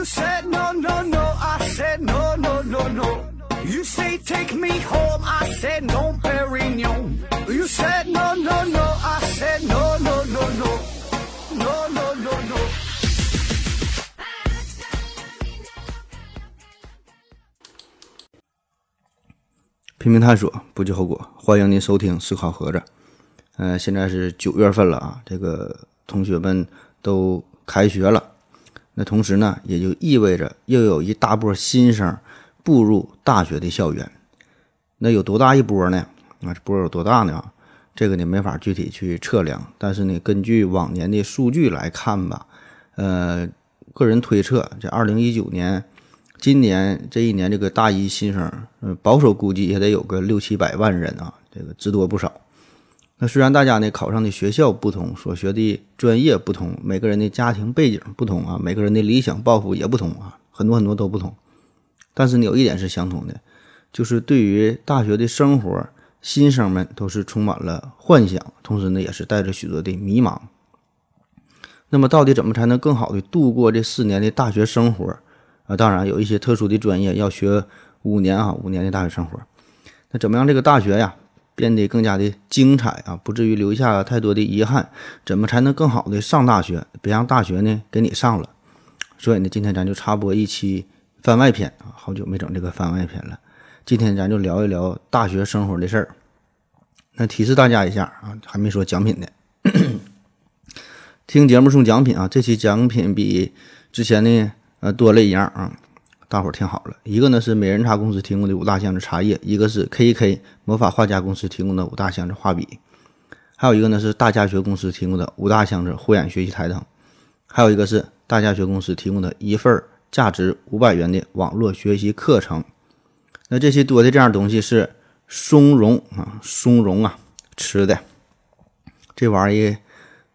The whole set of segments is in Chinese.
You said no, no, no. I said no, no, no, no. You say take me home. I said no, Perignon. You said no, no, no. I said no, no, no, no. No, no, no, no. 拼命探索，不计后果。欢迎您收听思考盒子。呃，现在是九月份了啊，这个同学们都开学了。那同时呢，也就意味着又有一大波新生步入大学的校园。那有多大一波呢？啊，这波有多大呢？这个呢没法具体去测量，但是呢，根据往年的数据来看吧，呃，个人推测，这二零一九年。今年这一年，这个大一新生，嗯，保守估计也得有个六七百万人啊，这个之多不少。那虽然大家呢考上的学校不同，所学的专业不同，每个人的家庭背景不同啊，每个人的理想抱负也不同啊，很多很多都不同。但是呢，有一点是相同的，就是对于大学的生活，新生们都是充满了幻想，同时呢，也是带着许多的迷茫。那么，到底怎么才能更好的度过这四年的大学生活？啊，当然有一些特殊的专业要学五年啊，五年的大学生活。那怎么样这个大学呀变得更加的精彩啊，不至于留下太多的遗憾？怎么才能更好的上大学，别让大学呢给你上了？所以呢，今天咱就插播一期番外篇啊，好久没整这个番外篇了。今天咱就聊一聊大学生活的事儿。那提示大家一下啊，还没说奖品呢。听节目送奖品啊，这期奖品比之前呢。呃，多了一样啊，大伙儿听好了，一个呢是美人茶公司提供的五大箱子茶叶，一个是 KK 魔法画家公司提供的五大箱子画笔，还有一个呢是大家学公司提供的五大箱子护眼学习台灯，还有一个是大家学公司提供的一份价值五百元的网络学习课程。那这些多的这样东西是松茸啊，松茸啊，吃的这玩意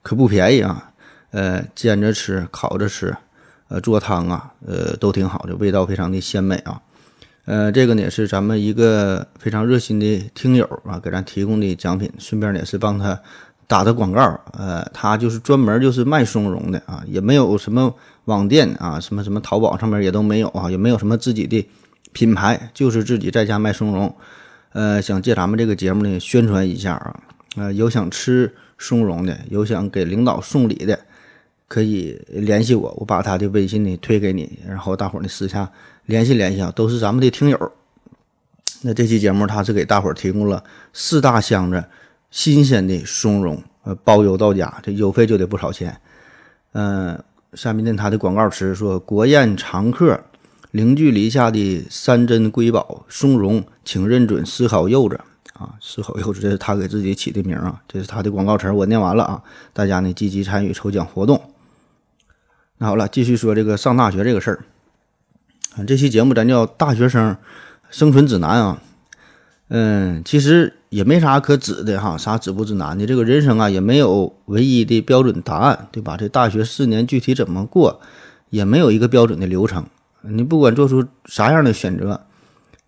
可不便宜啊，呃，煎着吃，烤着吃。呃，做汤啊，呃，都挺好的，味道非常的鲜美啊。呃，这个呢是咱们一个非常热心的听友啊，给咱提供的奖品，顺便呢也是帮他打的广告。呃，他就是专门就是卖松茸的啊，也没有什么网店啊，什么什么淘宝上面也都没有啊，也没有什么自己的品牌，就是自己在家卖松茸。呃，想借咱们这个节目呢宣传一下啊，呃，有想吃松茸的，有想给领导送礼的。可以联系我，我把他的微信呢推给你，然后大伙儿呢私下联系联系啊，都是咱们的听友。那这期节目他是给大伙儿提供了四大箱子新鲜的松茸，呃，包邮到家，这邮费就得不少钱。嗯，下面呢他的广告词说：“国宴常客，零距离下的三珍瑰宝松茸，请认准思考柚子啊，思考柚子这是他给自己起的名啊，这是他的广告词，我念完了啊，大家呢积极参与抽奖活动。”那好了，继续说这个上大学这个事儿。啊，这期节目咱叫《大学生生存指南》啊。嗯，其实也没啥可指的哈，啥指不指南的。这个人生啊，也没有唯一的标准答案，对吧？这大学四年具体怎么过，也没有一个标准的流程。你不管做出啥样的选择，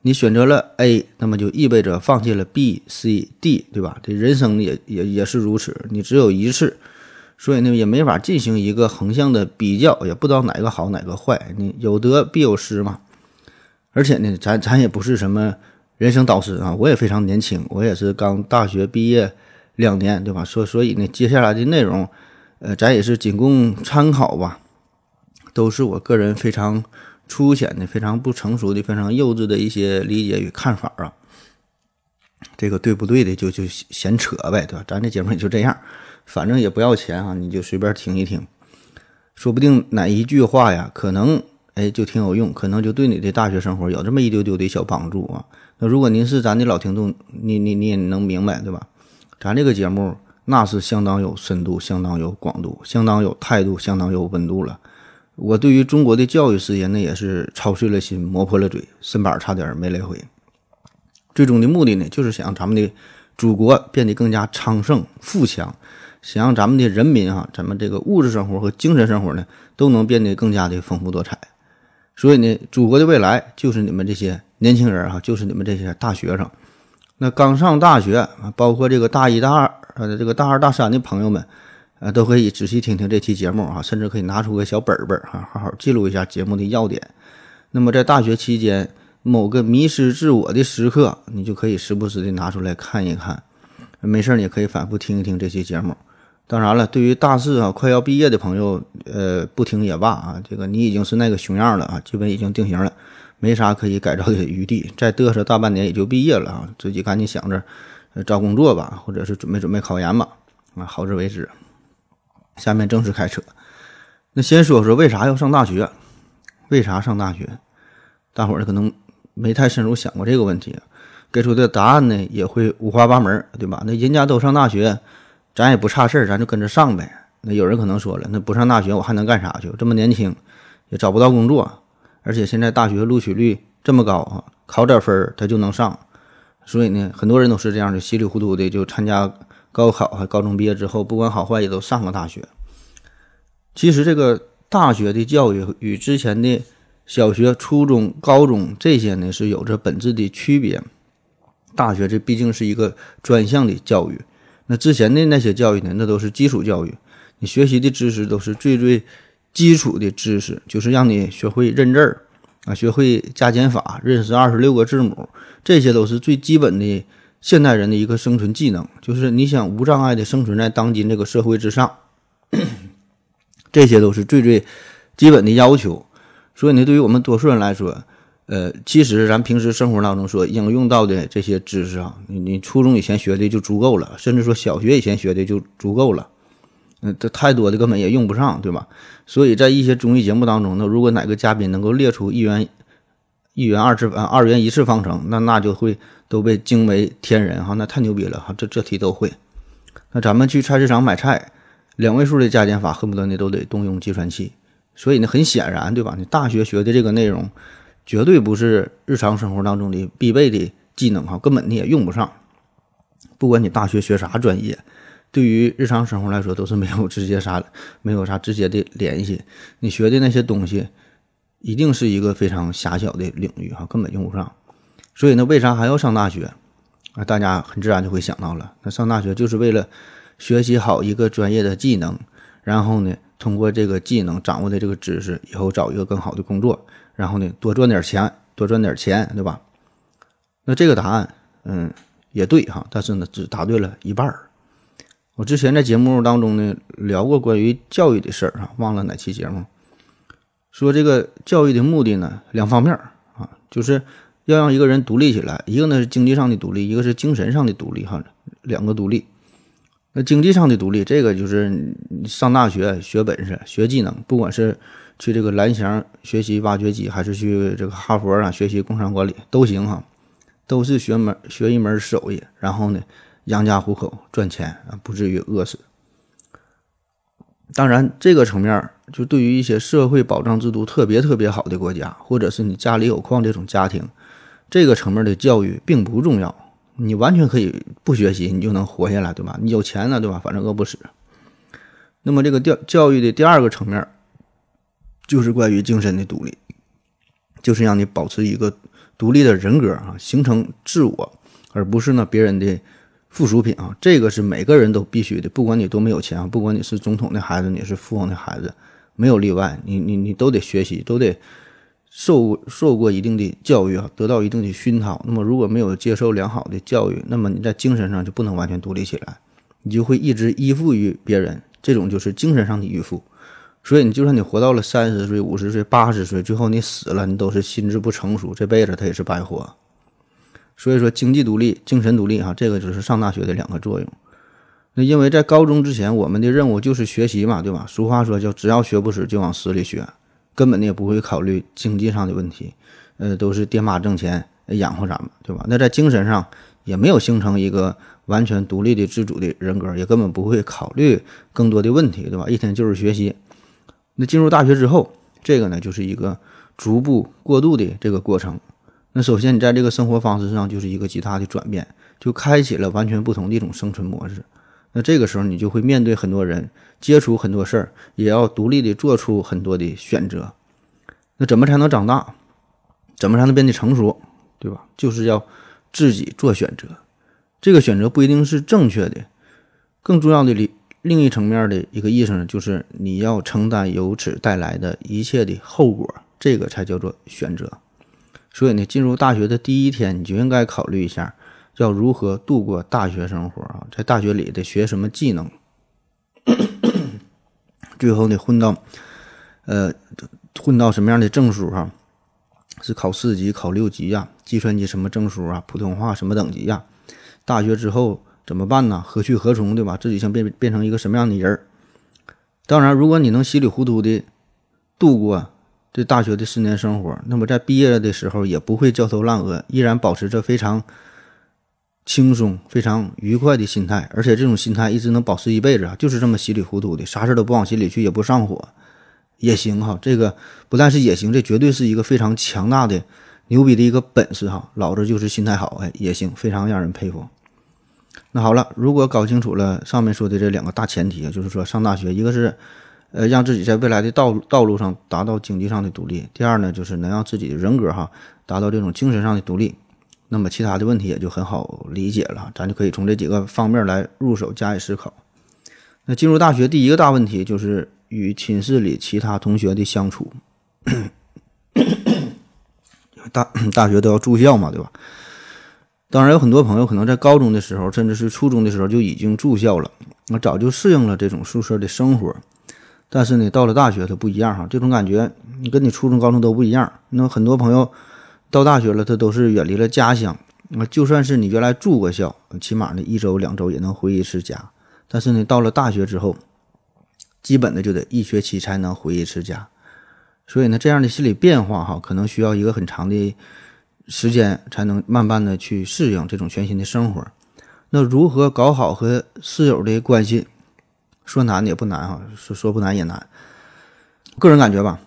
你选择了 A，那么就意味着放弃了 B、C、D，对吧？这人生也也也是如此，你只有一次。所以呢，也没法进行一个横向的比较，也不知道哪个好哪个坏。你有得必有失嘛。而且呢，咱咱也不是什么人生导师啊，我也非常年轻，我也是刚大学毕业两年，对吧？所所以呢，接下来的内容，呃，咱也是仅供参考吧，都是我个人非常粗浅的、非常不成熟的、非常幼稚的一些理解与看法啊。这个对不对的，就就闲扯呗，对吧？咱这节目也就这样。反正也不要钱哈，你就随便听一听，说不定哪一句话呀，可能哎就挺有用，可能就对你的大学生活有这么一丢丢的小帮助啊。那如果您是咱的老听众，你你你也能明白对吧？咱这个节目那是相当有深度、相当有广度、相当有态度、相当有温度了。我对于中国的教育事业那也是操碎了心、磨破了嘴，身板差点没来回。最终的目的呢，就是想让咱们的祖国变得更加昌盛、富强。想让咱们的人民哈，咱们这个物质生活和精神生活呢，都能变得更加的丰富多彩。所以呢，祖国的未来就是你们这些年轻人哈，就是你们这些大学生。那刚上大学啊，包括这个大一、大二呃，这个大二、大三的朋友们，呃，都可以仔细听听这期节目啊，甚至可以拿出个小本本啊，好好记录一下节目的要点。那么在大学期间，某个迷失自我的时刻，你就可以时不时的拿出来看一看。没事儿，你可以反复听一听这期节目。当然了，对于大四啊快要毕业的朋友，呃，不听也罢啊。这个你已经是那个熊样了啊，基本已经定型了，没啥可以改造的余地。再嘚瑟大半年也就毕业了啊，自己赶紧想着找工作吧，或者是准备准备考研吧。啊，好自为之。下面正式开车。那先说说为啥要上大学？为啥上大学？大伙儿可能没太深入想过这个问题，给出的答案呢也会五花八门，对吧？那人家都上大学，咱也不差事儿，咱就跟着上呗。那有人可能说了，那不上大学我还能干啥去？这么年轻，也找不到工作，而且现在大学录取率这么高啊，考点分儿他就能上。所以呢，很多人都是这样的，稀里糊涂的就参加。高考还高中毕业之后，不管好坏也都上了大学。其实这个大学的教育与之前的小学、初中、高中这些呢是有着本质的区别。大学这毕竟是一个专项的教育，那之前的那些教育呢，那都是基础教育，你学习的知识都是最最基础的知识，就是让你学会认字儿啊，学会加减法，认识二十六个字母，这些都是最基本的。现代人的一个生存技能，就是你想无障碍的生存在当今这个社会之上，这些都是最最基本的要求。所以呢，对于我们多数人来说，呃，其实咱平时生活当中所应用到的这些知识啊，你你初中以前学的就足够了，甚至说小学以前学的就足够了。嗯，这太多的根本也用不上，对吧？所以在一些综艺节目当中呢，如果哪个嘉宾能够列出一元。一元二次啊，二元一次方程，那那就会都被惊为天人哈，那太牛逼了哈，这这题都会。那咱们去菜市场买菜，两位数的加减法恨不得你都得动用计算器。所以呢，很显然，对吧？你大学学的这个内容，绝对不是日常生活当中的必备的技能哈，根本你也用不上。不管你大学学啥专业，对于日常生活来说都是没有直接啥，没有啥直接的联系。你学的那些东西。一定是一个非常狭小的领域哈，根本用不上。所以呢，为啥还要上大学啊？大家很自然就会想到了，那上大学就是为了学习好一个专业的技能，然后呢，通过这个技能掌握的这个知识，以后找一个更好的工作，然后呢，多赚点钱，多赚点钱，对吧？那这个答案，嗯，也对哈，但是呢，只答对了一半儿。我之前在节目当中呢聊过关于教育的事儿哈，忘了哪期节目。说这个教育的目的呢，两方面啊，就是要让一个人独立起来，一个呢是经济上的独立，一个是精神上的独立哈，两个独立。那经济上的独立，这个就是上大学学本事、学技能，不管是去这个蓝翔学习挖掘机，还是去这个哈佛啊学习工商管理都行哈，都是学门学一门手艺，然后呢养家糊口赚钱啊，不至于饿死。当然，这个层面就对于一些社会保障制度特别特别好的国家，或者是你家里有矿这种家庭，这个层面的教育并不重要，你完全可以不学习，你就能活下来，对吧？你有钱了，对吧？反正饿不死。那么这个教教育的第二个层面，就是关于精神的独立，就是让你保持一个独立的人格啊，形成自我，而不是呢别人的。附属品啊，这个是每个人都必须的，不管你多没有钱啊，不管你是总统的孩子，你是富翁的孩子，没有例外，你你你都得学习，都得受受过一定的教育啊，得到一定的熏陶。那么如果没有接受良好的教育，那么你在精神上就不能完全独立起来，你就会一直依附于别人，这种就是精神上的依附。所以你就算你活到了三十岁、五十岁、八十岁，最后你死了，你都是心智不成熟，这辈子他也是白活。所以说，经济独立、精神独立，哈，这个就是上大学的两个作用。那因为在高中之前，我们的任务就是学习嘛，对吧？俗话说叫“只要学不死，就往死里学”，根本呢也不会考虑经济上的问题，呃，都是爹妈挣钱养活咱们，对吧？那在精神上也没有形成一个完全独立的、自主的人格，也根本不会考虑更多的问题，对吧？一天就是学习。那进入大学之后，这个呢就是一个逐步过渡的这个过程。那首先，你在这个生活方式上就是一个极大的转变，就开启了完全不同的一种生存模式。那这个时候，你就会面对很多人，接触很多事儿，也要独立的做出很多的选择。那怎么才能长大？怎么才能变得成熟？对吧？就是要自己做选择。这个选择不一定是正确的，更重要的另另一层面的一个意思呢，就是你要承担由此带来的一切的后果，这个才叫做选择。所以呢，进入大学的第一天，你就应该考虑一下，要如何度过大学生活啊，在大学里得学什么技能，最后呢，混到，呃，混到什么样的证书哈？是考四级、考六级呀？计算机什么证书啊？普通话什么等级呀？大学之后怎么办呢？何去何从，对吧？自己想变变成一个什么样的人儿？当然，如果你能稀里糊涂的度过这大学的四年生活，那么在毕业的时候也不会焦头烂额，依然保持着非常轻松、非常愉快的心态，而且这种心态一直能保持一辈子啊，就是这么稀里糊涂的，啥事都不往心里去，也不上火。也行哈，这个不但是也行，这绝对是一个非常强大的、牛逼的一个本事哈。老子就是心态好，哎，也行，非常让人佩服。那好了，如果搞清楚了上面说的这两个大前提，就是说上大学，一个是呃让自己在未来的道路道路上达到经济上的独立；第二呢，就是能让自己的人格哈达到这种精神上的独立。那么其他的问题也就很好理解了，咱就可以从这几个方面来入手加以思考。那进入大学第一个大问题就是。与寝室里其他同学的相处，大大学都要住校嘛，对吧？当然有很多朋友可能在高中的时候，甚至是初中的时候就已经住校了，那早就适应了这种宿舍的生活。但是呢，到了大学它不一样哈，这种感觉你跟你初中、高中都不一样。那很多朋友到大学了，他都是远离了家乡。那就算是你原来住过校，起码呢一周两周也能回一次家。但是呢，到了大学之后，基本的就得一学期才能回一次家，所以呢，这样的心理变化哈，可能需要一个很长的时间才能慢慢的去适应这种全新的生活。那如何搞好和室友的关系？说难也不难哈，说说不难也难。个人感觉吧，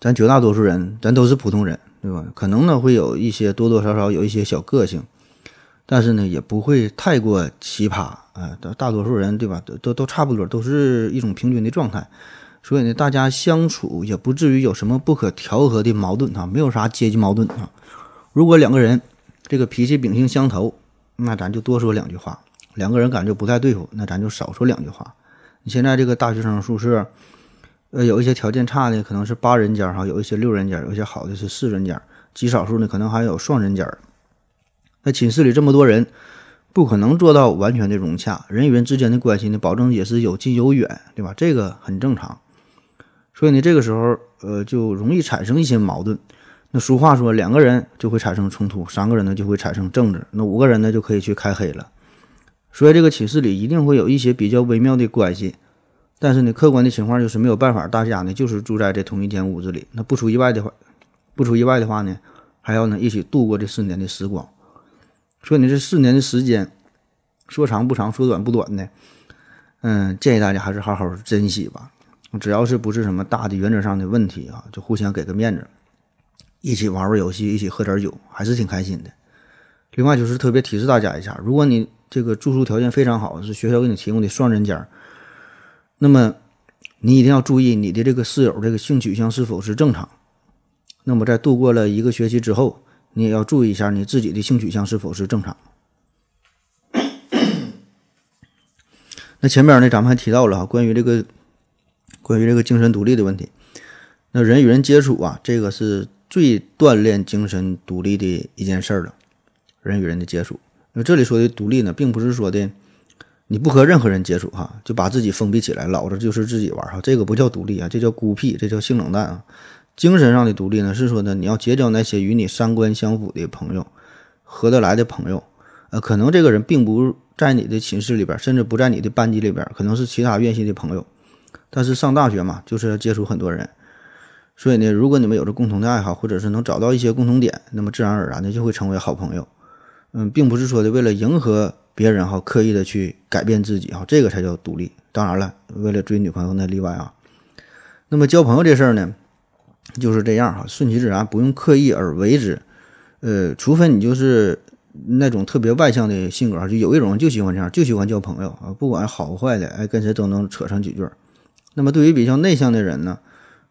咱绝大多数人，咱都是普通人，对吧？可能呢会有一些多多少少有一些小个性。但是呢，也不会太过奇葩啊，大大多数人对吧，都都都差不多，都是一种平均的状态，所以呢，大家相处也不至于有什么不可调和的矛盾啊，没有啥阶级矛盾啊。如果两个人这个脾气秉性相投，那咱就多说两句话；两个人感觉不太对付，那咱就少说两句话。你现在这个大学生宿舍，呃，有一些条件差的可能是八人间哈，有一些六人间，有些好的是四人间，极少数呢可能还有双人间。那寝室里这么多人，不可能做到完全的融洽，人与人之间的关系呢，保证也是有近有远，对吧？这个很正常。所以呢，这个时候，呃，就容易产生一些矛盾。那俗话说，两个人就会产生冲突，三个人呢就会产生争执，那五个人呢就可以去开黑了。所以这个寝室里一定会有一些比较微妙的关系。但是呢，客观的情况就是没有办法，大家呢就是住在这同一间屋子里。那不出意外的话，不出意外的话呢，还要呢一起度过这四年的时光。说你这四年的时间，说长不长，说短不短的，嗯，建议大家还是好好珍惜吧。只要是不是什么大的原则上的问题啊，就互相给个面子，一起玩玩游戏，一起喝点酒，还是挺开心的。另外就是特别提示大家一下，如果你这个住宿条件非常好，是学校给你提供的双人间，那么你一定要注意你的这个室友这个性取向是否是正常。那么在度过了一个学期之后。你也要注意一下你自己的性取向是否是正常。那前边呢，咱们还提到了哈，关于这个关于这个精神独立的问题。那人与人接触啊，这个是最锻炼精神独立的一件事儿了。人与人的接触，那这里说的独立呢，并不是说的你不和任何人接触哈，就把自己封闭起来，老子就是自己玩哈，这个不叫独立啊，这叫孤僻，这叫性冷淡啊。精神上的独立呢，是说呢，你要结交那些与你三观相符的朋友，合得来的朋友。呃，可能这个人并不在你的寝室里边，甚至不在你的班级里边，可能是其他院系的朋友。但是上大学嘛，就是要接触很多人，所以呢，如果你们有着共同的爱好，或者是能找到一些共同点，那么自然而然的就会成为好朋友。嗯，并不是说的为了迎合别人哈，刻意的去改变自己哈，这个才叫独立。当然了，为了追女朋友那例外啊。那么交朋友这事儿呢？就是这样哈，顺其自然，不用刻意而为之。呃，除非你就是那种特别外向的性格，就有一种就喜欢这样，就喜欢交朋友啊，不管好坏的，哎，跟谁都能扯上几句。那么对于比较内向的人呢，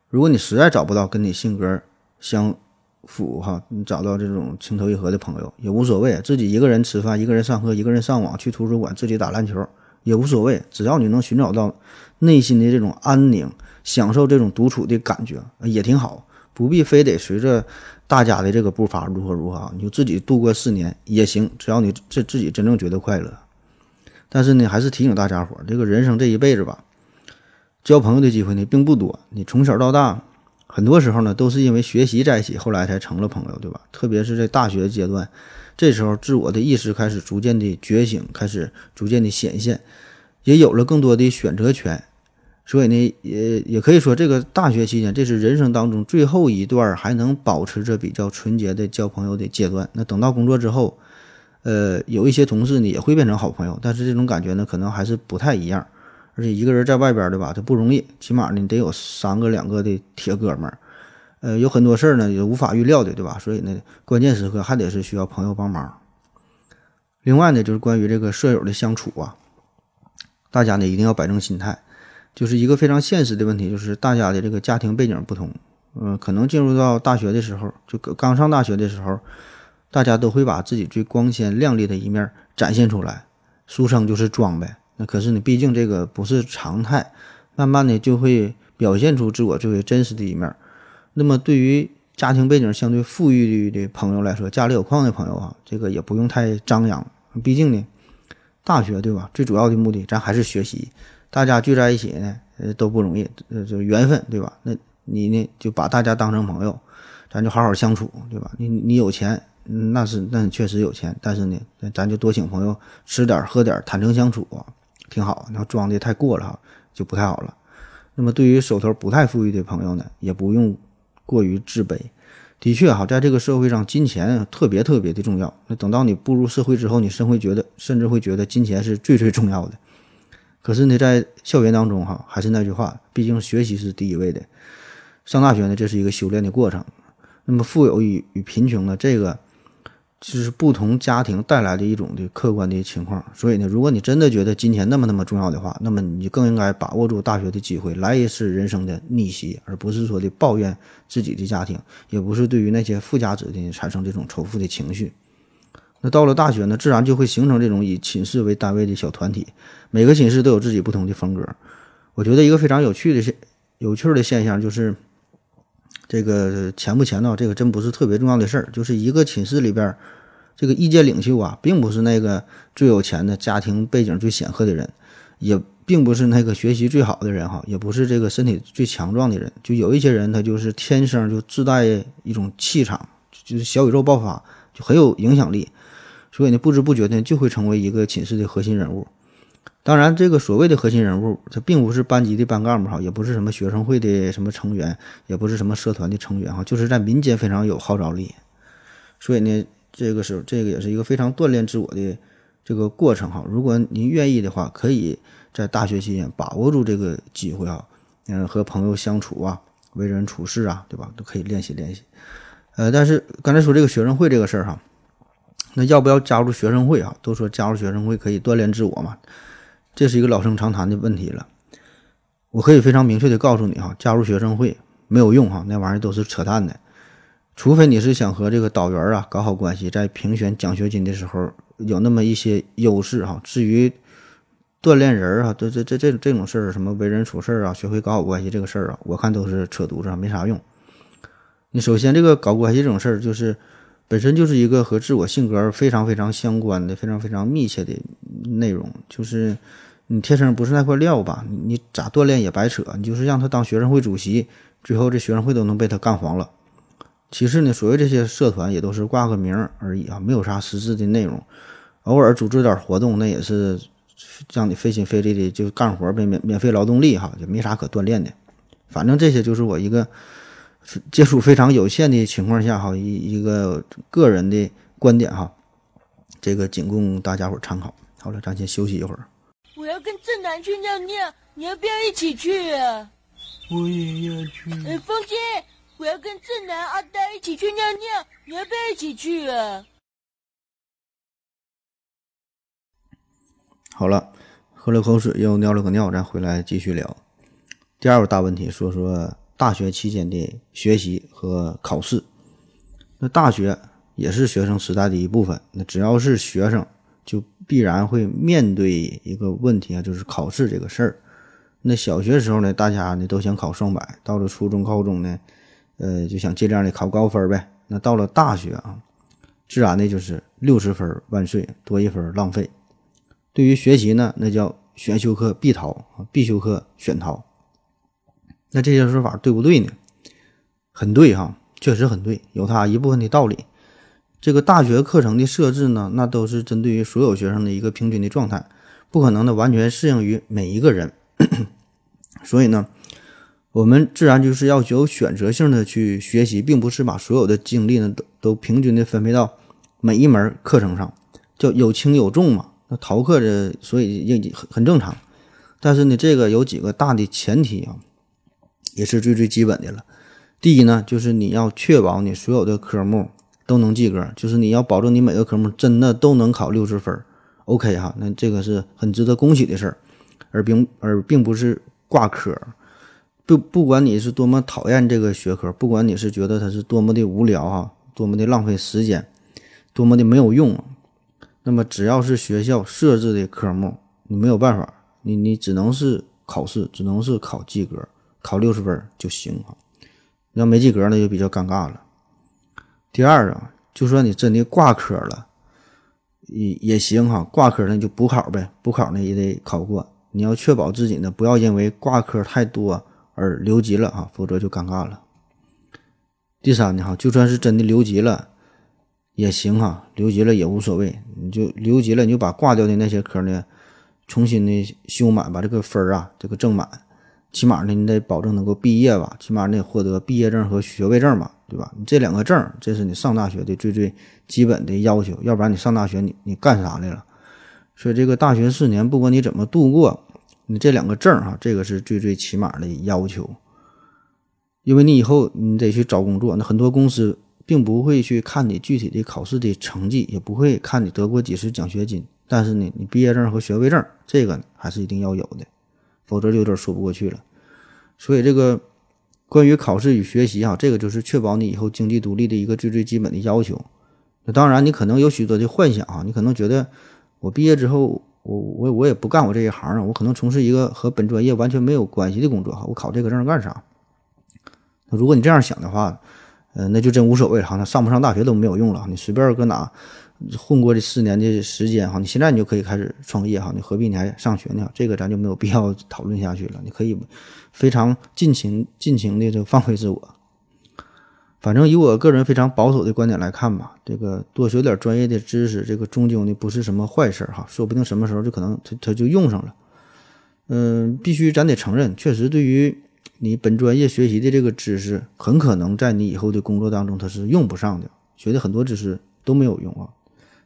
如果你实在找不到跟你性格相符哈，你找到这种情投意合的朋友也无所谓，自己一个人吃饭，一个人上课，一个人上网，去图书馆，自己打篮球也无所谓，只要你能寻找到内心的这种安宁，享受这种独处的感觉，也挺好，不必非得随着大家的这个步伐如何如何，你就自己度过四年也行，只要你自自己真正觉得快乐。但是呢，还是提醒大家伙儿，这个人生这一辈子吧，交朋友的机会呢并不多。你从小到大，很多时候呢都是因为学习在一起，后来才成了朋友，对吧？特别是在大学阶段，这时候自我的意识开始逐渐的觉醒，开始逐渐的显现，也有了更多的选择权。所以呢，也也可以说，这个大学期间，这是人生当中最后一段还能保持着比较纯洁的交朋友的阶段。那等到工作之后，呃，有一些同事呢也会变成好朋友，但是这种感觉呢，可能还是不太一样。而且一个人在外边，对吧？他不容易，起码呢得有三个、两个的铁哥们儿。呃，有很多事儿呢也无法预料的，对吧？所以呢，关键时刻还得是需要朋友帮忙。另外呢，就是关于这个舍友的相处啊，大家呢一定要摆正心态，就是一个非常现实的问题，就是大家的这个家庭背景不同，嗯，可能进入到大学的时候，就刚上大学的时候。大家都会把自己最光鲜亮丽的一面展现出来，俗称就是装呗。那可是呢，毕竟这个不是常态，慢慢的就会表现出自我最为真实的一面。那么对于家庭背景相对富裕的朋友来说，家里有矿的朋友啊，这个也不用太张扬。毕竟呢，大学对吧？最主要的目的咱还是学习，大家聚在一起呢，都不容易，呃就缘分对吧？那你呢就把大家当成朋友，咱就好好相处对吧？你你有钱。那是，那确实有钱，但是呢，咱就多请朋友吃点喝点，坦诚相处，挺好。你要装的太过了哈，就不太好了。那么对于手头不太富裕的朋友呢，也不用过于自卑。的确哈，在这个社会上，金钱特别特别的重要。那等到你步入社会之后，你甚会觉得，甚至会觉得金钱是最最重要的。可是呢，在校园当中哈，还是那句话，毕竟学习是第一位的。上大学呢，这是一个修炼的过程。那么富有与与贫穷呢，这个。就是不同家庭带来的一种的客观的情况，所以呢，如果你真的觉得金钱那么那么重要的话，那么你就更应该把握住大学的机会，来一次人生的逆袭，而不是说的抱怨自己的家庭，也不是对于那些富家子弟产生这种仇富的情绪。那到了大学呢，自然就会形成这种以寝室为单位的小团体，每个寝室都有自己不同的风格。我觉得一个非常有趣的现有趣的现象就是。这个钱不钱呢？这个真不是特别重要的事儿。就是一个寝室里边，这个意见领袖啊，并不是那个最有钱的家庭背景最显赫的人，也并不是那个学习最好的人哈，也不是这个身体最强壮的人。就有一些人，他就是天生就自带一种气场，就是小宇宙爆发，就很有影响力。所以呢，不知不觉呢，就会成为一个寝室的核心人物。当然，这个所谓的核心人物，他并不是班级的班干部哈，也不是什么学生会的什么成员，也不是什么社团的成员哈，就是在民间非常有号召力。所以呢，这个是这个也是一个非常锻炼自我的这个过程哈。如果您愿意的话，可以在大学期间把握住这个机会啊，嗯，和朋友相处啊，为人处事啊，对吧？都可以练习练习。呃，但是刚才说这个学生会这个事儿哈，那要不要加入学生会啊？都说加入学生会可以锻炼自我嘛。这是一个老生常谈的问题了，我可以非常明确的告诉你哈，加入学生会没有用哈，那玩意儿都是扯淡的，除非你是想和这个导员啊搞好关系，在评选奖学金的时候有那么一些优势哈。至于锻炼人啊，这这这这这种事儿，什么为人处事啊，学会搞好关系这个事儿啊，我看都是扯犊子，没啥用。你首先这个搞关系这种事儿，就是本身就是一个和自我性格非常非常相关的、非常非常密切的内容，就是。你天生不是那块料吧？你咋锻炼也白扯。你就是让他当学生会主席，最后这学生会都能被他干黄了。其次呢，所谓这些社团也都是挂个名而已啊，没有啥实质的内容。偶尔组织点活动，那也是让你费心费力的就干活呗，免免费劳动力哈，也没啥可锻炼的。反正这些就是我一个接触非常有限的情况下哈，一一个个人的观点哈，这个仅供大家伙参考。好了，咱先休息一会儿。我要跟正南去尿尿，你要不要一起去啊？我也要去。哎，风姐，我要跟正南、阿呆一起去尿尿，你要不要一起去啊？好了，喝了口水，又尿了个尿，咱回来继续聊。第二个大问题，说说大学期间的学习和考试。那大学也是学生时代的一部分，那只要是学生。就必然会面对一个问题啊，就是考试这个事儿。那小学时候呢，大家呢都想考双百，到了初中、高中呢，呃，就想尽量的考高分呗。那到了大学啊，自然的就是六十分万岁，多一分浪费。对于学习呢，那叫选修课必逃，必修课选逃。那这些说法对不对呢？很对哈，确实很对，有它一部分的道理。这个大学课程的设置呢，那都是针对于所有学生的一个平均的状态，不可能的完全适应于每一个人。所以呢，我们自然就是要有选择性的去学习，并不是把所有的精力呢都都平均的分配到每一门课程上，叫有轻有重嘛。那逃课的，所以也很很正常。但是呢，这个有几个大的前提啊，也是最最基本的了。第一呢，就是你要确保你所有的科目都能及格，就是你要保证你每个科目真的都能考六十分。OK 哈，那这个是很值得恭喜的事儿，而并而并不是。挂科，不不管你是多么讨厌这个学科，不管你是觉得它是多么的无聊哈，多么的浪费时间，多么的没有用，那么只要是学校设置的科目，你没有办法，你你只能是考试，只能是考及格，考六十分就行啊。要没及格那就比较尴尬了。第二啊，就算你真的挂科了，也也行哈，挂科那就补考呗，补考呢也得考过。你要确保自己呢，不要因为挂科太多而留级了哈，否则就尴尬了。第三呢哈，就算是真的留级了也行哈，留级了也无所谓，你就留级了，你就把挂掉的那些科呢重新的修满，把这个分儿啊这个挣满，起码呢你得保证能够毕业吧，起码你得获得毕业证和学位证吧，对吧？你这两个证，这是你上大学的最最基本的要求，要不然你上大学你你干啥来了？所以这个大学四年，不管你怎么度过，你这两个证儿哈，这个是最最起码的要求。因为你以后你得去找工作，那很多公司并不会去看你具体的考试的成绩，也不会看你得过几次奖学金。但是呢，你毕业证和学位证这个还是一定要有的，否则就有点说不过去了。所以这个关于考试与学习啊，这个就是确保你以后经济独立的一个最最基本的要求。那当然，你可能有许多的幻想啊，你可能觉得。我毕业之后，我我我也不干我这一行啊，我可能从事一个和本专业完全没有关系的工作哈。我考这个证干啥？那如果你这样想的话，呃，那就真无所谓了哈。那上不上大学都没有用了，你随便搁哪混过这四年的时间哈，你现在你就可以开始创业哈。你何必你还上学呢？这个咱就没有必要讨论下去了。你可以非常尽情尽情的就放飞自我。反正以我个人非常保守的观点来看吧，这个多学点专业的知识，这个终究呢不是什么坏事哈，说不定什么时候就可能它它就用上了。嗯，必须咱得承认，确实对于你本专业学习的这个知识，很可能在你以后的工作当中它是用不上的，学的很多知识都没有用啊。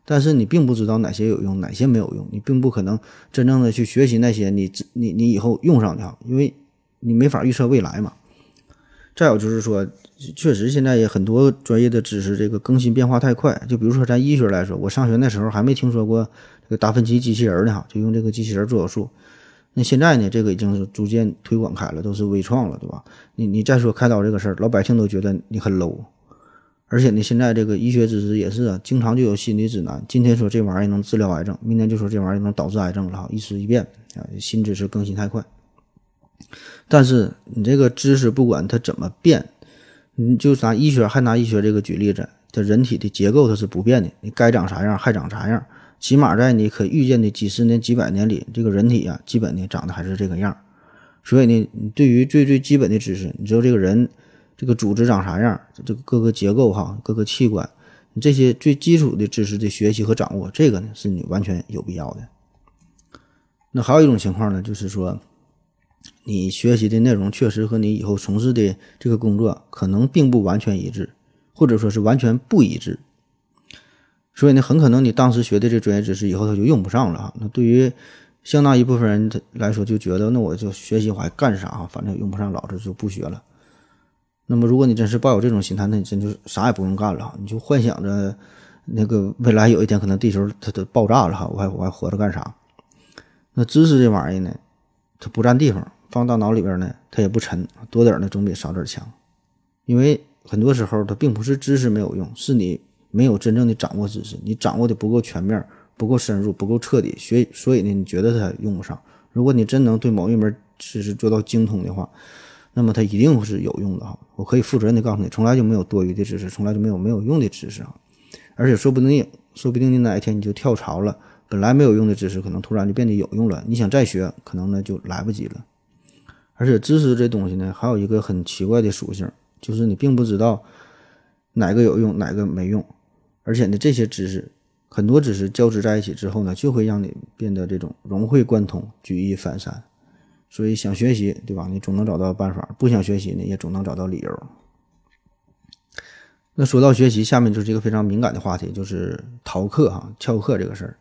但是你并不知道哪些有用，哪些没有用，你并不可能真正的去学习那些你你你以后用上的，因为你没法预测未来嘛。再有就是说。确实，现在也很多专业的知识，这个更新变化太快。就比如说咱医学来说，我上学那时候还没听说过这个达芬奇机器人呢，哈，就用这个机器人做手术。那现在呢，这个已经是逐渐推广开了，都是微创了，对吧？你你再说开刀这个事儿，老百姓都觉得你很 low。而且呢，现在这个医学知识也是啊经常就有新的指南。今天说这玩意儿能治疗癌症，明天就说这玩意儿能导致癌症了，一时一变啊，新知识更新太快。但是你这个知识不管它怎么变。你就拿医学，还拿医学这个举例子，这人体的结构它是不变的，你该长啥样还长啥样，起码在你可预见的几十年、几百年里，这个人体啊，基本呢长得还是这个样。所以呢，你对于最最基本的知识，你知道这个人这个组织长啥样，这个各个结构哈，各个器官，你这些最基础的知识的学习和掌握，这个呢是你完全有必要的。那还有一种情况呢，就是说。你学习的内容确实和你以后从事的这个工作可能并不完全一致，或者说是完全不一致。所以呢，很可能你当时学的这专业知识以后他就用不上了啊。那对于相当一部分人来说，就觉得那我就学习我还干啥？反正用不上，老子就不学了。那么如果你真是抱有这种心态，那你真就啥也不用干了，你就幻想着那个未来有一天可能地球它都爆炸了哈，我还我还活着干啥？那知识这玩意儿呢，它不占地方。放大脑里边呢，它也不沉，多点呢总比少点强。因为很多时候它并不是知识没有用，是你没有真正的掌握知识，你掌握的不够全面，不够深入，不够彻底，学所以呢，你觉得它用不上。如果你真能对某一门知识做到精通的话，那么它一定是有用的哈。我可以负责任的告诉你，从来就没有多余的知识，从来就没有没有用的知识啊。而且说不定，说不定你哪一天你就跳槽了，本来没有用的知识，可能突然就变得有用了。你想再学，可能呢就来不及了。而且知识这东西呢，还有一个很奇怪的属性，就是你并不知道哪个有用，哪个没用。而且呢，这些知识很多知识交织在一起之后呢，就会让你变得这种融会贯通、举一反三。所以想学习，对吧？你总能找到办法；不想学习呢，也总能找到理由。那说到学习，下面就是一个非常敏感的话题，就是逃课哈、翘课这个事儿。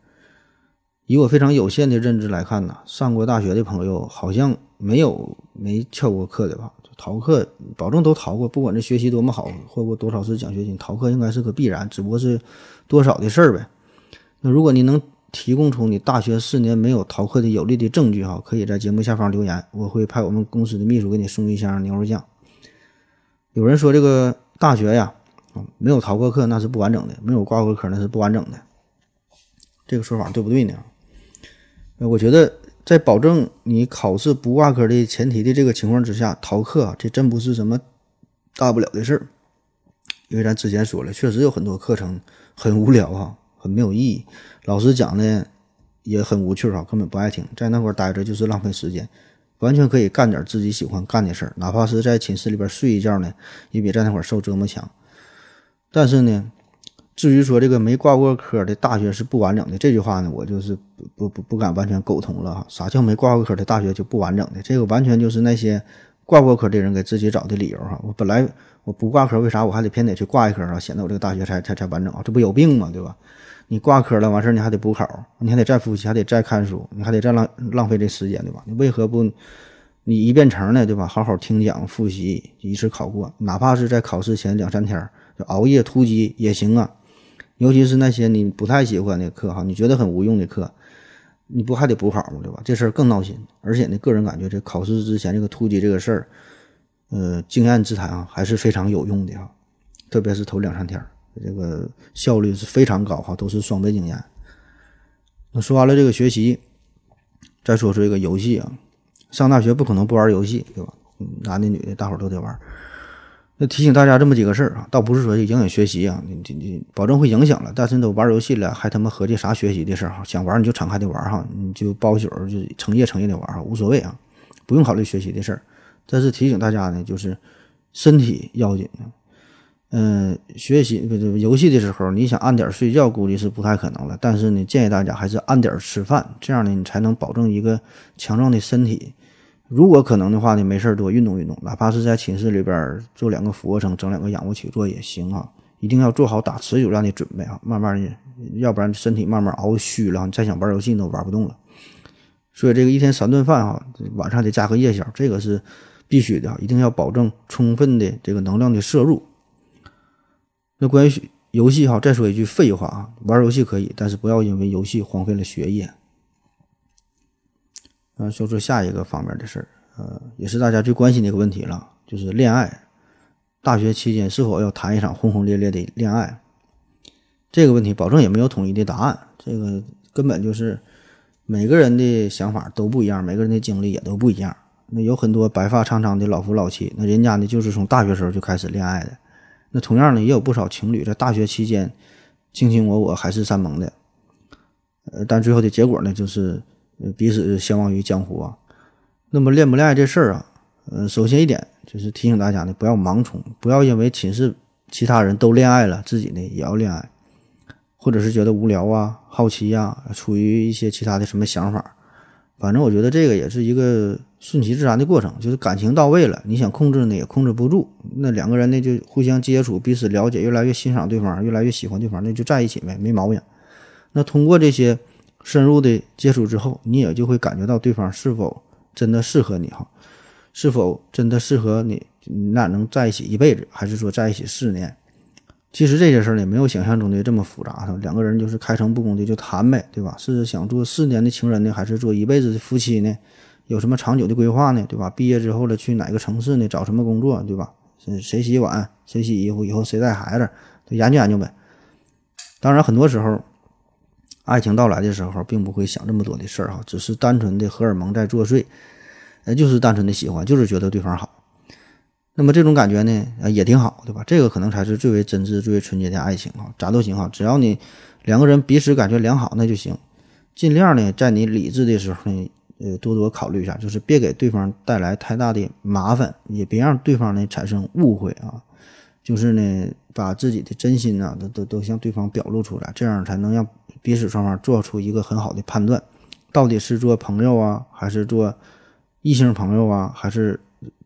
以我非常有限的认知来看呢，上过大学的朋友好像没有没翘过课的吧？逃课保证都逃过，不管这学习多么好，获过多少次奖学金，逃课应该是个必然，只不过是多少的事儿呗。那如果你能提供出你大学四年没有逃课的有力的证据哈，可以在节目下方留言，我会派我们公司的秘书给你送一箱牛肉酱。有人说这个大学呀，没有逃过课那是不完整的，没有挂过科那是不完整的，这个说法对不对呢？我觉得在保证你考试不挂科的前提的这个情况之下，逃课啊这真不是什么大不了的事儿。因为咱之前说了，确实有很多课程很无聊哈，很没有意义，老师讲的也很无趣哈，根本不爱听，在那块儿待着就是浪费时间，完全可以干点自己喜欢干的事儿，哪怕是在寝室里边睡一觉呢，也比在那块儿受折磨强。但是呢。至于说这个没挂过科的大学是不完整的这句话呢，我就是不不不敢完全苟同了哈。啥叫没挂过科的大学就不完整的？这个完全就是那些挂过科的人给自己找的理由哈。我本来我不挂科，为啥我还得偏得去挂一科啊？显得我这个大学才才才完整啊？这不有病吗？对吧？你挂科了，完事儿你还得补考，你还得再复习，还得再看书，你还得再浪浪费这时间对吧？你为何不你一遍成呢？对吧？好好听讲复习，一次考过，哪怕是在考试前两三天就熬夜突击也行啊。尤其是那些你不太喜欢的课哈，你觉得很无用的课，你不还得补考吗？对吧？这事儿更闹心。而且呢，个人感觉这考试之前这个突击这个事儿，呃，经验之谈啊，还是非常有用的哈。特别是头两三天，这个效率是非常高哈，都是双倍经验。那说完了这个学习，再说说这个游戏啊。上大学不可能不玩游戏，对吧？男的女的，大伙都得玩。那提醒大家这么几个事儿啊，倒不是说影响学习啊，你你你保证会影响了。但是你都玩游戏了，还他妈合计啥学习的事儿哈？想玩你就敞开的玩哈，你就包宿就成夜成夜的玩哈，无所谓啊，不用考虑学习的事儿。但是提醒大家呢，就是身体要紧。嗯，学习不是游戏的时候，你想按点睡觉，估计是不太可能了。但是呢，建议大家还是按点吃饭，这样呢，你才能保证一个强壮的身体。如果可能的话呢，没事多运动运动，哪怕是在寝室里边做两个俯卧撑，整两个仰卧起坐也行啊。一定要做好打持久战的准备啊，慢慢的，要不然身体慢慢熬虚了，你再想玩游戏都玩不动了。所以这个一天三顿饭哈，晚上得加个夜宵，这个是必须的，一定要保证充分的这个能量的摄入。那关于游戏哈，再说一句废话啊，玩游戏可以，但是不要因为游戏荒废了学业。啊，说说下一个方面的事儿，呃，也是大家最关心的一个问题了，就是恋爱。大学期间是否要谈一场轰轰烈烈的恋爱？这个问题保证也没有统一的答案，这个根本就是每个人的想法都不一样，每个人的经历也都不一样。那有很多白发苍苍的老夫老妻，那人家呢就是从大学时候就开始恋爱的。那同样呢，也有不少情侣在大学期间卿卿我我，海誓山盟的，呃，但最后的结果呢，就是。彼此相忘于江湖啊。那么恋不恋爱这事儿啊，呃，首先一点就是提醒大家呢，不要盲从，不要因为寝室其他人都恋爱了，自己呢也要恋爱，或者是觉得无聊啊、好奇呀，出于一些其他的什么想法。反正我觉得这个也是一个顺其自然的过程，就是感情到位了，你想控制呢也控制不住。那两个人呢就互相接触，彼此了解，越来越欣赏对方，越来越喜欢对方，那就在一起呗，没毛病。那通过这些。深入的接触之后，你也就会感觉到对方是否真的适合你哈，是否真的适合你，你俩能在一起一辈子，还是说在一起四年？其实这些事儿呢，没有想象中的这么复杂。两个人就是开诚布公的就谈呗，对吧？是想做四年的情人呢，还是做一辈子的夫妻呢？有什么长久的规划呢？对吧？毕业之后了，去哪个城市呢？找什么工作？对吧？谁洗碗？谁洗衣服？以后谁带孩子？研究研究呗。当然，很多时候。爱情到来的时候，并不会想这么多的事儿哈，只是单纯的荷尔蒙在作祟，呃，就是单纯的喜欢，就是觉得对方好。那么这种感觉呢，呃，也挺好，对吧？这个可能才是最为真挚、最为纯洁的爱情啊，咋都行哈，只要你两个人彼此感觉良好，那就行。尽量呢，在你理智的时候呢，呃，多多考虑一下，就是别给对方带来太大的麻烦，也别让对方呢产生误会啊。就是呢，把自己的真心呐，都都都向对方表露出来，这样才能让彼此双方做出一个很好的判断，到底是做朋友啊，还是做异性朋友啊，还是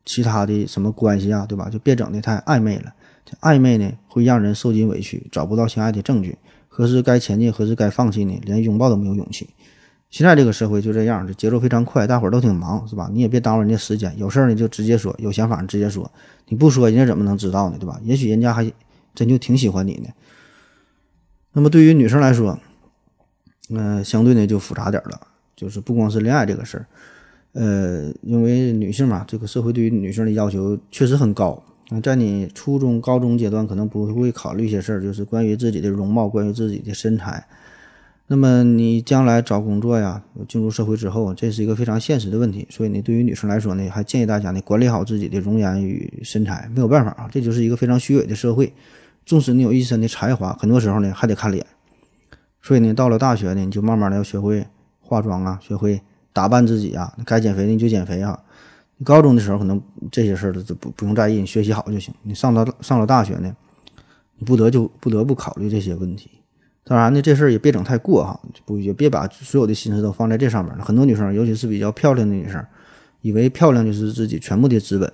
其他的什么关系啊，对吧？就别整的太暧昧了，这暧昧呢会让人受尽委屈，找不到相爱的证据，何时该前进，何时该放弃呢？连拥抱都没有勇气。现在这个社会就这样，这节奏非常快，大伙儿都挺忙，是吧？你也别耽误人家时间，有事儿呢就直接说，有想法直接说，你不说人家怎么能知道呢？对吧？也许人家还真就挺喜欢你呢。那么对于女生来说，嗯，相对呢就复杂点了，就是不光是恋爱这个事儿，呃，因为女性嘛，这个社会对于女性的要求确实很高。啊，在你初中、高中阶段，可能不会考虑一些事儿，就是关于自己的容貌，关于自己的身材。那么你将来找工作呀，进入社会之后，这是一个非常现实的问题。所以呢，对于女生来说呢，还建议大家呢管理好自己的容颜与身材。没有办法啊，这就是一个非常虚伪的社会。纵使你有一身的才华，很多时候呢还得看脸。所以呢，到了大学呢，你就慢慢的要学会化妆啊，学会打扮自己啊。该减肥的你就减肥啊。你高中的时候可能这些事儿都不不用在意，你学习好就行。你上到上了大学呢，你不得就不得不考虑这些问题。当然呢，这事儿也别整太过哈，不也别把所有的心思都放在这上面了。很多女生，尤其是比较漂亮的女生，以为漂亮就是自己全部的资本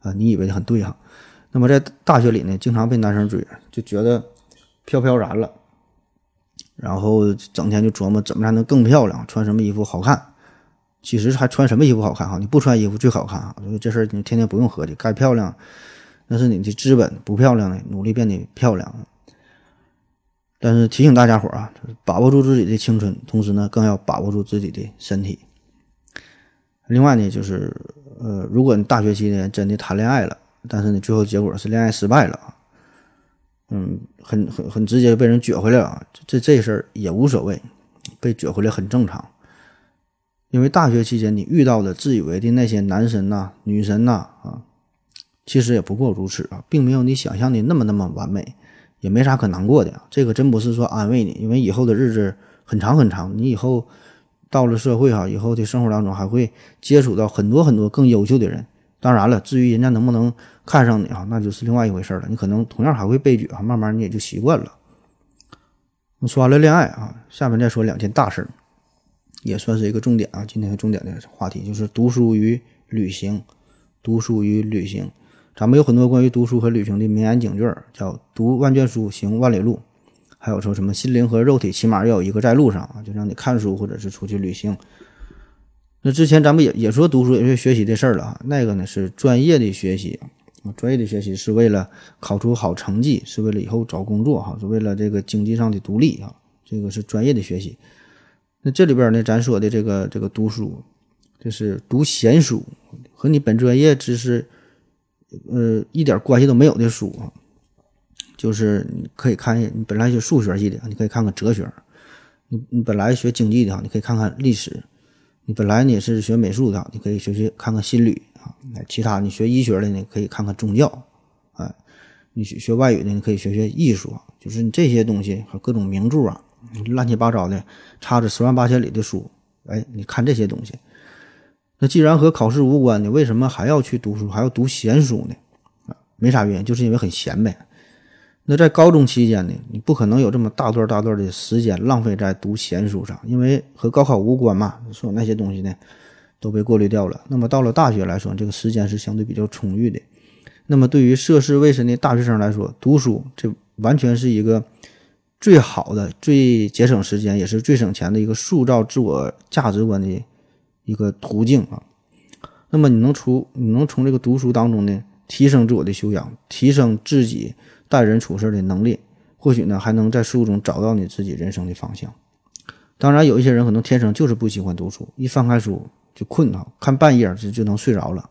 啊，你以为的很对哈。那么在大学里呢，经常被男生追，就觉得飘飘然了，然后整天就琢磨怎么才能更漂亮，穿什么衣服好看。其实还穿什么衣服好看哈？你不穿衣服最好看啊。所以这事儿你天天不用合计，该漂亮那是你的资本，不漂亮呢，努力变得漂亮。但是提醒大家伙儿啊，把握住自己的青春，同时呢，更要把握住自己的身体。另外呢，就是呃，如果你大学期间真的谈恋爱了，但是你最后结果是恋爱失败了啊，嗯，很很很直接被人撅回来了，这这事儿也无所谓，被撅回来很正常。因为大学期间你遇到的自以为的那些男神呐、女神呐啊，其实也不过如此啊，并没有你想象的那么那么完美。也没啥可难过的啊，这个真不是说安慰你，因为以后的日子很长很长，你以后到了社会哈，以后的生活当中还会接触到很多很多更优秀的人。当然了，至于人家能不能看上你啊，那就是另外一回事了。你可能同样还会被拒啊，慢慢你也就习惯了。说完了恋爱啊，下面再说两件大事儿，也算是一个重点啊。今天重点的话题就是读书与旅行，读书与旅行。咱们有很多关于读书和旅行的名言警句，叫“读万卷书，行万里路”，还有说什么“心灵和肉体起码要有一个在路上啊”，就让你看书或者是出去旅行。那之前咱们也也说读书也是学习的事儿了啊，那个呢是专业的学习，专业的学习是为了考出好成绩，是为了以后找工作哈，是为了这个经济上的独立啊，这个是专业的学习。那这里边呢，咱说的这个这个读书，就是读闲书，和你本专业知识。呃，一点关系都没有的书啊，就是你可以看，你本来学数学系的，你可以看看哲学；你你本来学经济的哈，你可以看看历史；你本来你是学美术的，你可以学学看看心理啊。其他你学医学的呢，可以看看宗教；哎，你学学外语的，你可以学学艺术啊。就是你这些东西和各种名著啊，乱七八糟的，差着十万八千里的书，哎，你看这些东西。那既然和考试无关呢，为什么还要去读书，还要读闲书呢？啊，没啥原因，就是因为很闲呗。那在高中期间呢，你不可能有这么大段大段的时间浪费在读闲书上，因为和高考无关嘛，所有那些东西呢都被过滤掉了。那么到了大学来说，这个时间是相对比较充裕的。那么对于涉世未深的大学生来说，读书这完全是一个最好的、最节省时间，也是最省钱的一个塑造自我价值观的。一个途径啊，那么你能出，你能从这个读书当中呢，提升自我的修养，提升自己待人处事的能力，或许呢，还能在书中找到你自己人生的方向。当然，有一些人可能天生就是不喜欢读书，一翻开书就困啊，看半页就就能睡着了，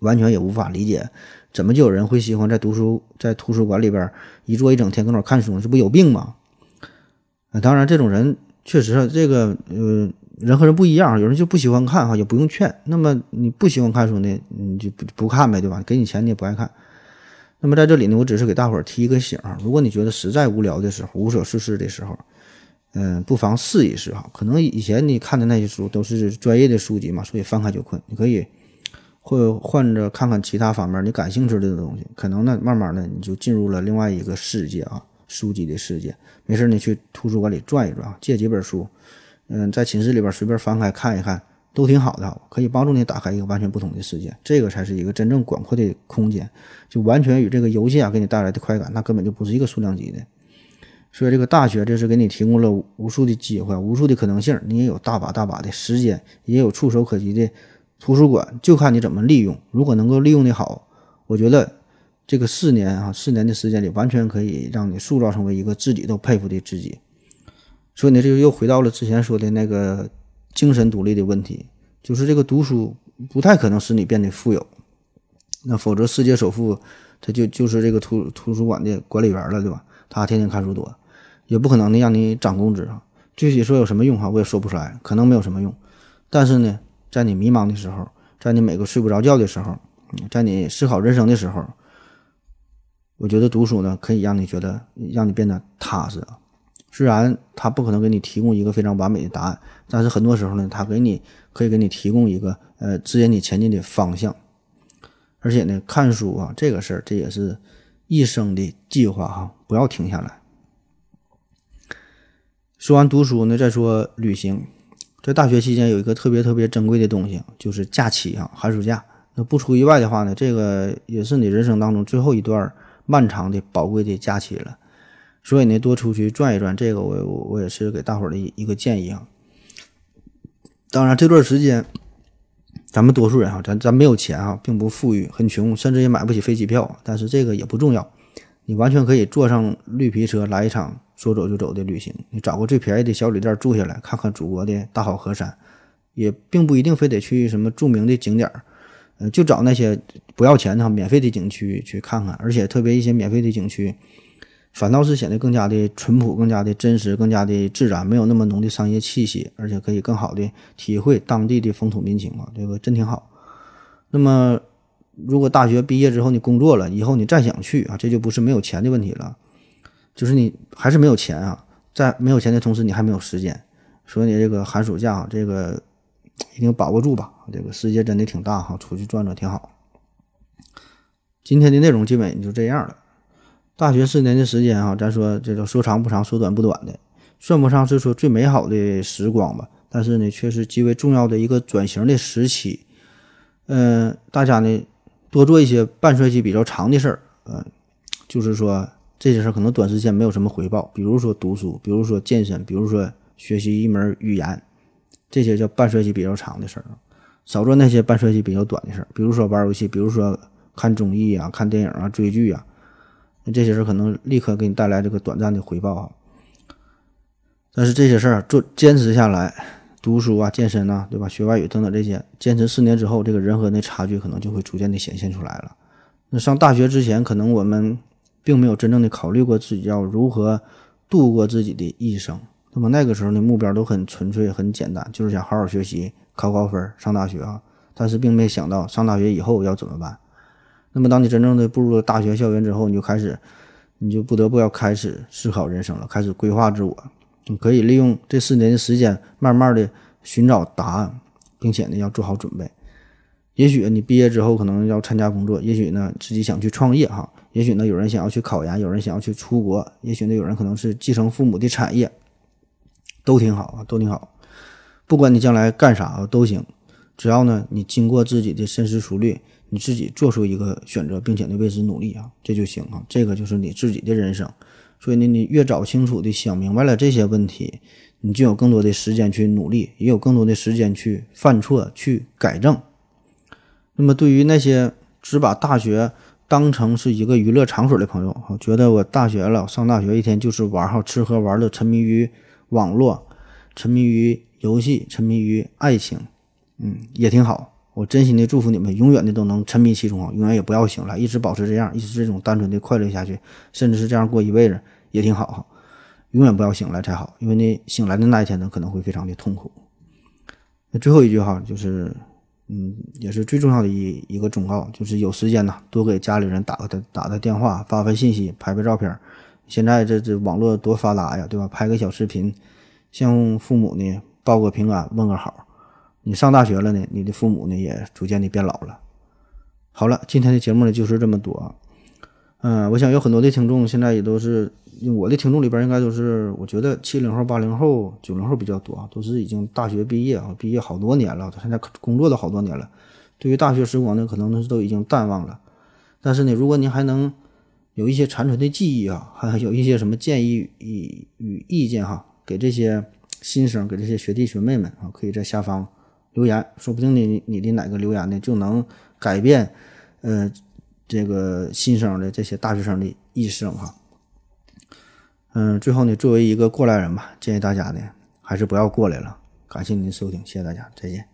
完全也无法理解，怎么就有人会喜欢在读书在图书馆里边一坐一整天搁那看书，这不有病吗？啊，当然这种人确实，这个呃人和人不一样，有人就不喜欢看哈，也不用劝。那么你不喜欢看书呢，你就不不看呗，对吧？给你钱你也不爱看。那么在这里呢，我只是给大伙儿提一个醒啊，如果你觉得实在无聊的时候，无所事事的时候，嗯，不妨试一试哈。可能以前你看的那些书都是专业的书籍嘛，所以翻开就困。你可以或换着看看其他方面你感兴趣的东西，可能呢，慢慢的你就进入了另外一个世界啊，书籍的世界。没事你去图书馆里转一转，借几本书，嗯，在寝室里边随便翻开看一看，都挺好的，可以帮助你打开一个完全不同的世界。这个才是一个真正广阔的空间，就完全与这个游戏啊给你带来的快感，那根本就不是一个数量级的。所以这个大学这是给你提供了无数的机会，无数的可能性，你也有大把大把的时间，也有触手可及的图书馆，就看你怎么利用。如果能够利用的好，我觉得。这个四年啊，四年的时间里，完全可以让你塑造成为一个自己都佩服的自己。所以呢，这就又回到了之前说的那个精神独立的问题，就是这个读书不太可能使你变得富有，那否则世界首富他就就是这个图图书馆的管理员了，对吧？他天天看书多，也不可能的让你涨工资啊。具体说有什么用哈，我也说不出来，可能没有什么用。但是呢，在你迷茫的时候，在你每个睡不着觉的时候，在你思考人生的时候。我觉得读书呢，可以让你觉得让你变得踏实。虽然它不可能给你提供一个非常完美的答案，但是很多时候呢，它给你可以给你提供一个呃指引你前进的方向。而且呢，看书啊这个事儿，这也是一生的计划哈，不要停下来。说完读书呢，再说旅行。在大学期间有一个特别特别珍贵的东西，就是假期啊，寒暑假。那不出意外的话呢，这个也是你人生当中最后一段。漫长的宝贵的假期了，所以呢，多出去转一转，这个我我我也是给大伙儿的一个建议啊。当然，这段时间咱们多数人啊，咱咱没有钱啊，并不富裕，很穷，甚至也买不起飞机票。但是这个也不重要，你完全可以坐上绿皮车来一场说走就走的旅行。你找个最便宜的小旅店住下来，看看祖国的大好河山，也并不一定非得去什么著名的景点儿。嗯，就找那些不要钱的、免费的景区去看看，而且特别一些免费的景区，反倒是显得更加的淳朴、更加的真实、更加的自然，没有那么浓的商业气息，而且可以更好的体会当地的风土民情啊，这个真挺好。那么，如果大学毕业之后你工作了，以后你再想去啊，这就不是没有钱的问题了，就是你还是没有钱啊，在没有钱的同时，你还没有时间，所以你这个寒暑假这个。一定把握住吧，这个世界真的挺大哈，出去转转挺好。今天的内容基本也就这样了。大学四年的时间哈，咱说这个说长不长，说短不短的，算不上是说最美好的时光吧，但是呢，却是极为重要的一个转型的时期。嗯，大家呢多做一些半衰期比较长的事儿，呃，就是说这些事儿可能短时间没有什么回报，比如说读书，比如说健身，比如说学习一门语言。这些叫半衰期比较长的事儿，少做那些半衰期比较短的事儿，比如说玩游戏，比如说看综艺啊、看电影啊、追剧啊，那这些事儿可能立刻给你带来这个短暂的回报啊。但是这些事儿做坚持下来，读书啊、健身啊，对吧？学外语等等这些，坚持四年之后，这个人和那差距可能就会逐渐的显现出来了。那上大学之前，可能我们并没有真正的考虑过自己要如何度过自己的一生。那么那个时候呢，目标都很纯粹、很简单，就是想好好学习、考高分、上大学啊。但是并没想到上大学以后要怎么办。那么当你真正的步入了大学校园之后，你就开始，你就不得不要开始思考人生了，开始规划自我。你可以利用这四年的时间，慢慢的寻找答案，并且呢要做好准备。也许你毕业之后可能要参加工作，也许呢自己想去创业哈，也许呢有人想要去考研，有人想要去出国，也许呢有人可能是继承父母的产业。都挺好啊，都挺好。不管你将来干啥都行，只要呢你经过自己的深思熟虑，你自己做出一个选择，并且呢为之努力啊，这就行啊。这个就是你自己的人生。所以呢，你越早清楚的想明白了这些问题，你就有更多的时间去努力，也有更多的时间去犯错、去改正。那么对于那些只把大学当成是一个娱乐场所的朋友，觉得我大学了，上大学一天就是玩哈，吃喝玩乐，沉迷于。网络，沉迷于游戏，沉迷于爱情，嗯，也挺好。我真心的祝福你们，永远的都能沉迷其中，永远也不要醒来，一直保持这样，一直这种单纯的快乐下去，甚至是这样过一辈子也挺好哈。永远不要醒来才好，因为你醒来的那一天呢，可能会非常的痛苦。那最后一句哈，就是，嗯，也是最重要的一一个忠告，就是有时间呢，多给家里人打个打打个电话，发发信息，拍拍照片。现在这这网络多发达呀，对吧？拍个小视频，向父母呢报个平安，问个好。你上大学了呢，你的父母呢也逐渐的变老了。好了，今天的节目呢就是这么多。嗯，我想有很多的听众现在也都是，我的听众里边应该都是，我觉得七零后、八零后、九零后比较多啊，都是已经大学毕业啊，毕业好多年了，现在工作都好多年了。对于大学时光呢，可能是都已经淡忘了。但是呢，如果您还能有一些残存的记忆啊，还有一些什么建议与与意见哈，给这些新生，给这些学弟学妹们啊，可以在下方留言，说不定你你的哪个留言呢，就能改变呃这个新生的这些大学生的一生哈。嗯，最后呢，作为一个过来人吧，建议大家呢还是不要过来了。感谢您的收听，谢谢大家，再见。